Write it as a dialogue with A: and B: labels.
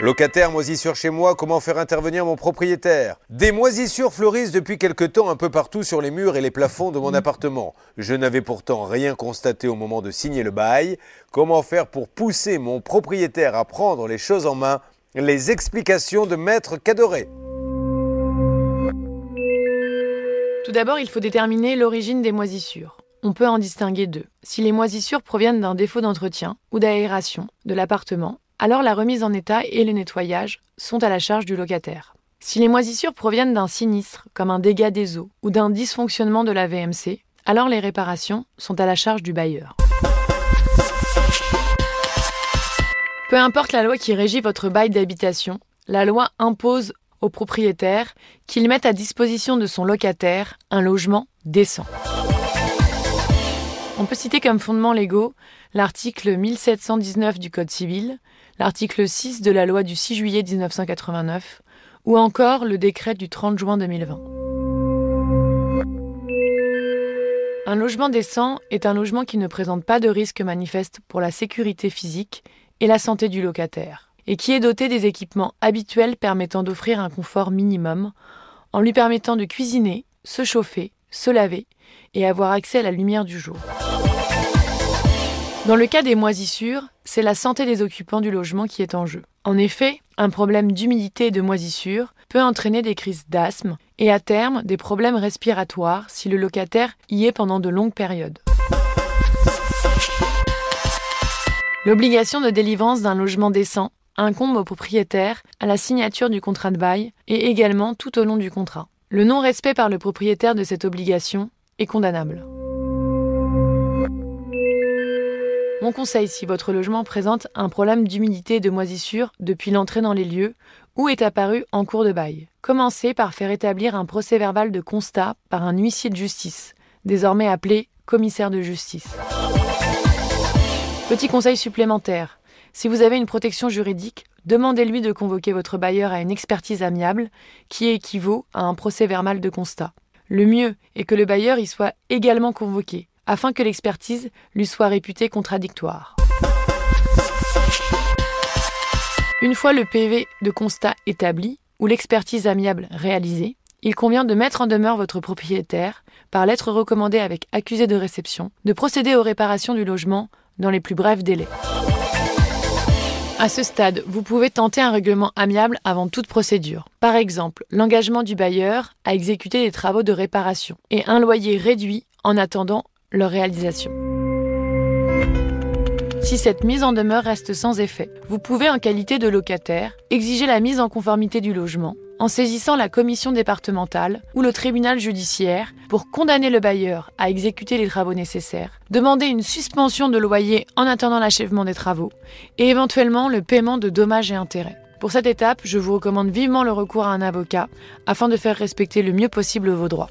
A: Locataire, moisissure chez moi, comment faire intervenir mon propriétaire? Des moisissures fleurissent depuis quelque temps un peu partout sur les murs et les plafonds de mon appartement. Je n'avais pourtant rien constaté au moment de signer le bail. Comment faire pour pousser mon propriétaire à prendre les choses en main? Les explications de Maître Cadoré.
B: Tout d'abord, il faut déterminer l'origine des moisissures. On peut en distinguer deux. Si les moisissures proviennent d'un défaut d'entretien ou d'aération de l'appartement, alors la remise en état et le nettoyage sont à la charge du locataire. Si les moisissures proviennent d'un sinistre, comme un dégât des eaux, ou d'un dysfonctionnement de la VMC, alors les réparations sont à la charge du bailleur. Peu importe la loi qui régit votre bail d'habitation, la loi impose au propriétaire qu'il mette à disposition de son locataire un logement décent. On peut citer comme fondements légaux l'article 1719 du Code civil, l'article 6 de la loi du 6 juillet 1989 ou encore le décret du 30 juin 2020. Un logement décent est un logement qui ne présente pas de risque manifeste pour la sécurité physique et la santé du locataire, et qui est doté des équipements habituels permettant d'offrir un confort minimum, en lui permettant de cuisiner, se chauffer, se laver et avoir accès à la lumière du jour. Dans le cas des moisissures, c'est la santé des occupants du logement qui est en jeu. En effet, un problème d'humidité et de moisissure peut entraîner des crises d'asthme et à terme des problèmes respiratoires si le locataire y est pendant de longues périodes. L'obligation de délivrance d'un logement décent incombe au propriétaire à la signature du contrat de bail et également tout au long du contrat. Le non-respect par le propriétaire de cette obligation est condamnable. Mon conseil, si votre logement présente un problème d'humidité et de moisissure depuis l'entrée dans les lieux ou est apparu en cours de bail, commencez par faire établir un procès verbal de constat par un huissier de justice, désormais appelé commissaire de justice. Petit conseil supplémentaire, si vous avez une protection juridique, demandez-lui de convoquer votre bailleur à une expertise amiable qui équivaut à un procès verbal de constat. Le mieux est que le bailleur y soit également convoqué, afin que l'expertise lui soit réputée contradictoire. Une fois le PV de constat établi ou l'expertise amiable réalisée, il convient de mettre en demeure votre propriétaire, par lettre recommandée avec accusé de réception, de procéder aux réparations du logement dans les plus brefs délais. À ce stade, vous pouvez tenter un règlement amiable avant toute procédure. Par exemple, l'engagement du bailleur à exécuter des travaux de réparation et un loyer réduit en attendant leur réalisation. Si cette mise en demeure reste sans effet, vous pouvez en qualité de locataire exiger la mise en conformité du logement en saisissant la commission départementale ou le tribunal judiciaire pour condamner le bailleur à exécuter les travaux nécessaires, demander une suspension de loyer en attendant l'achèvement des travaux et éventuellement le paiement de dommages et intérêts. Pour cette étape, je vous recommande vivement le recours à un avocat afin de faire respecter le mieux possible vos droits.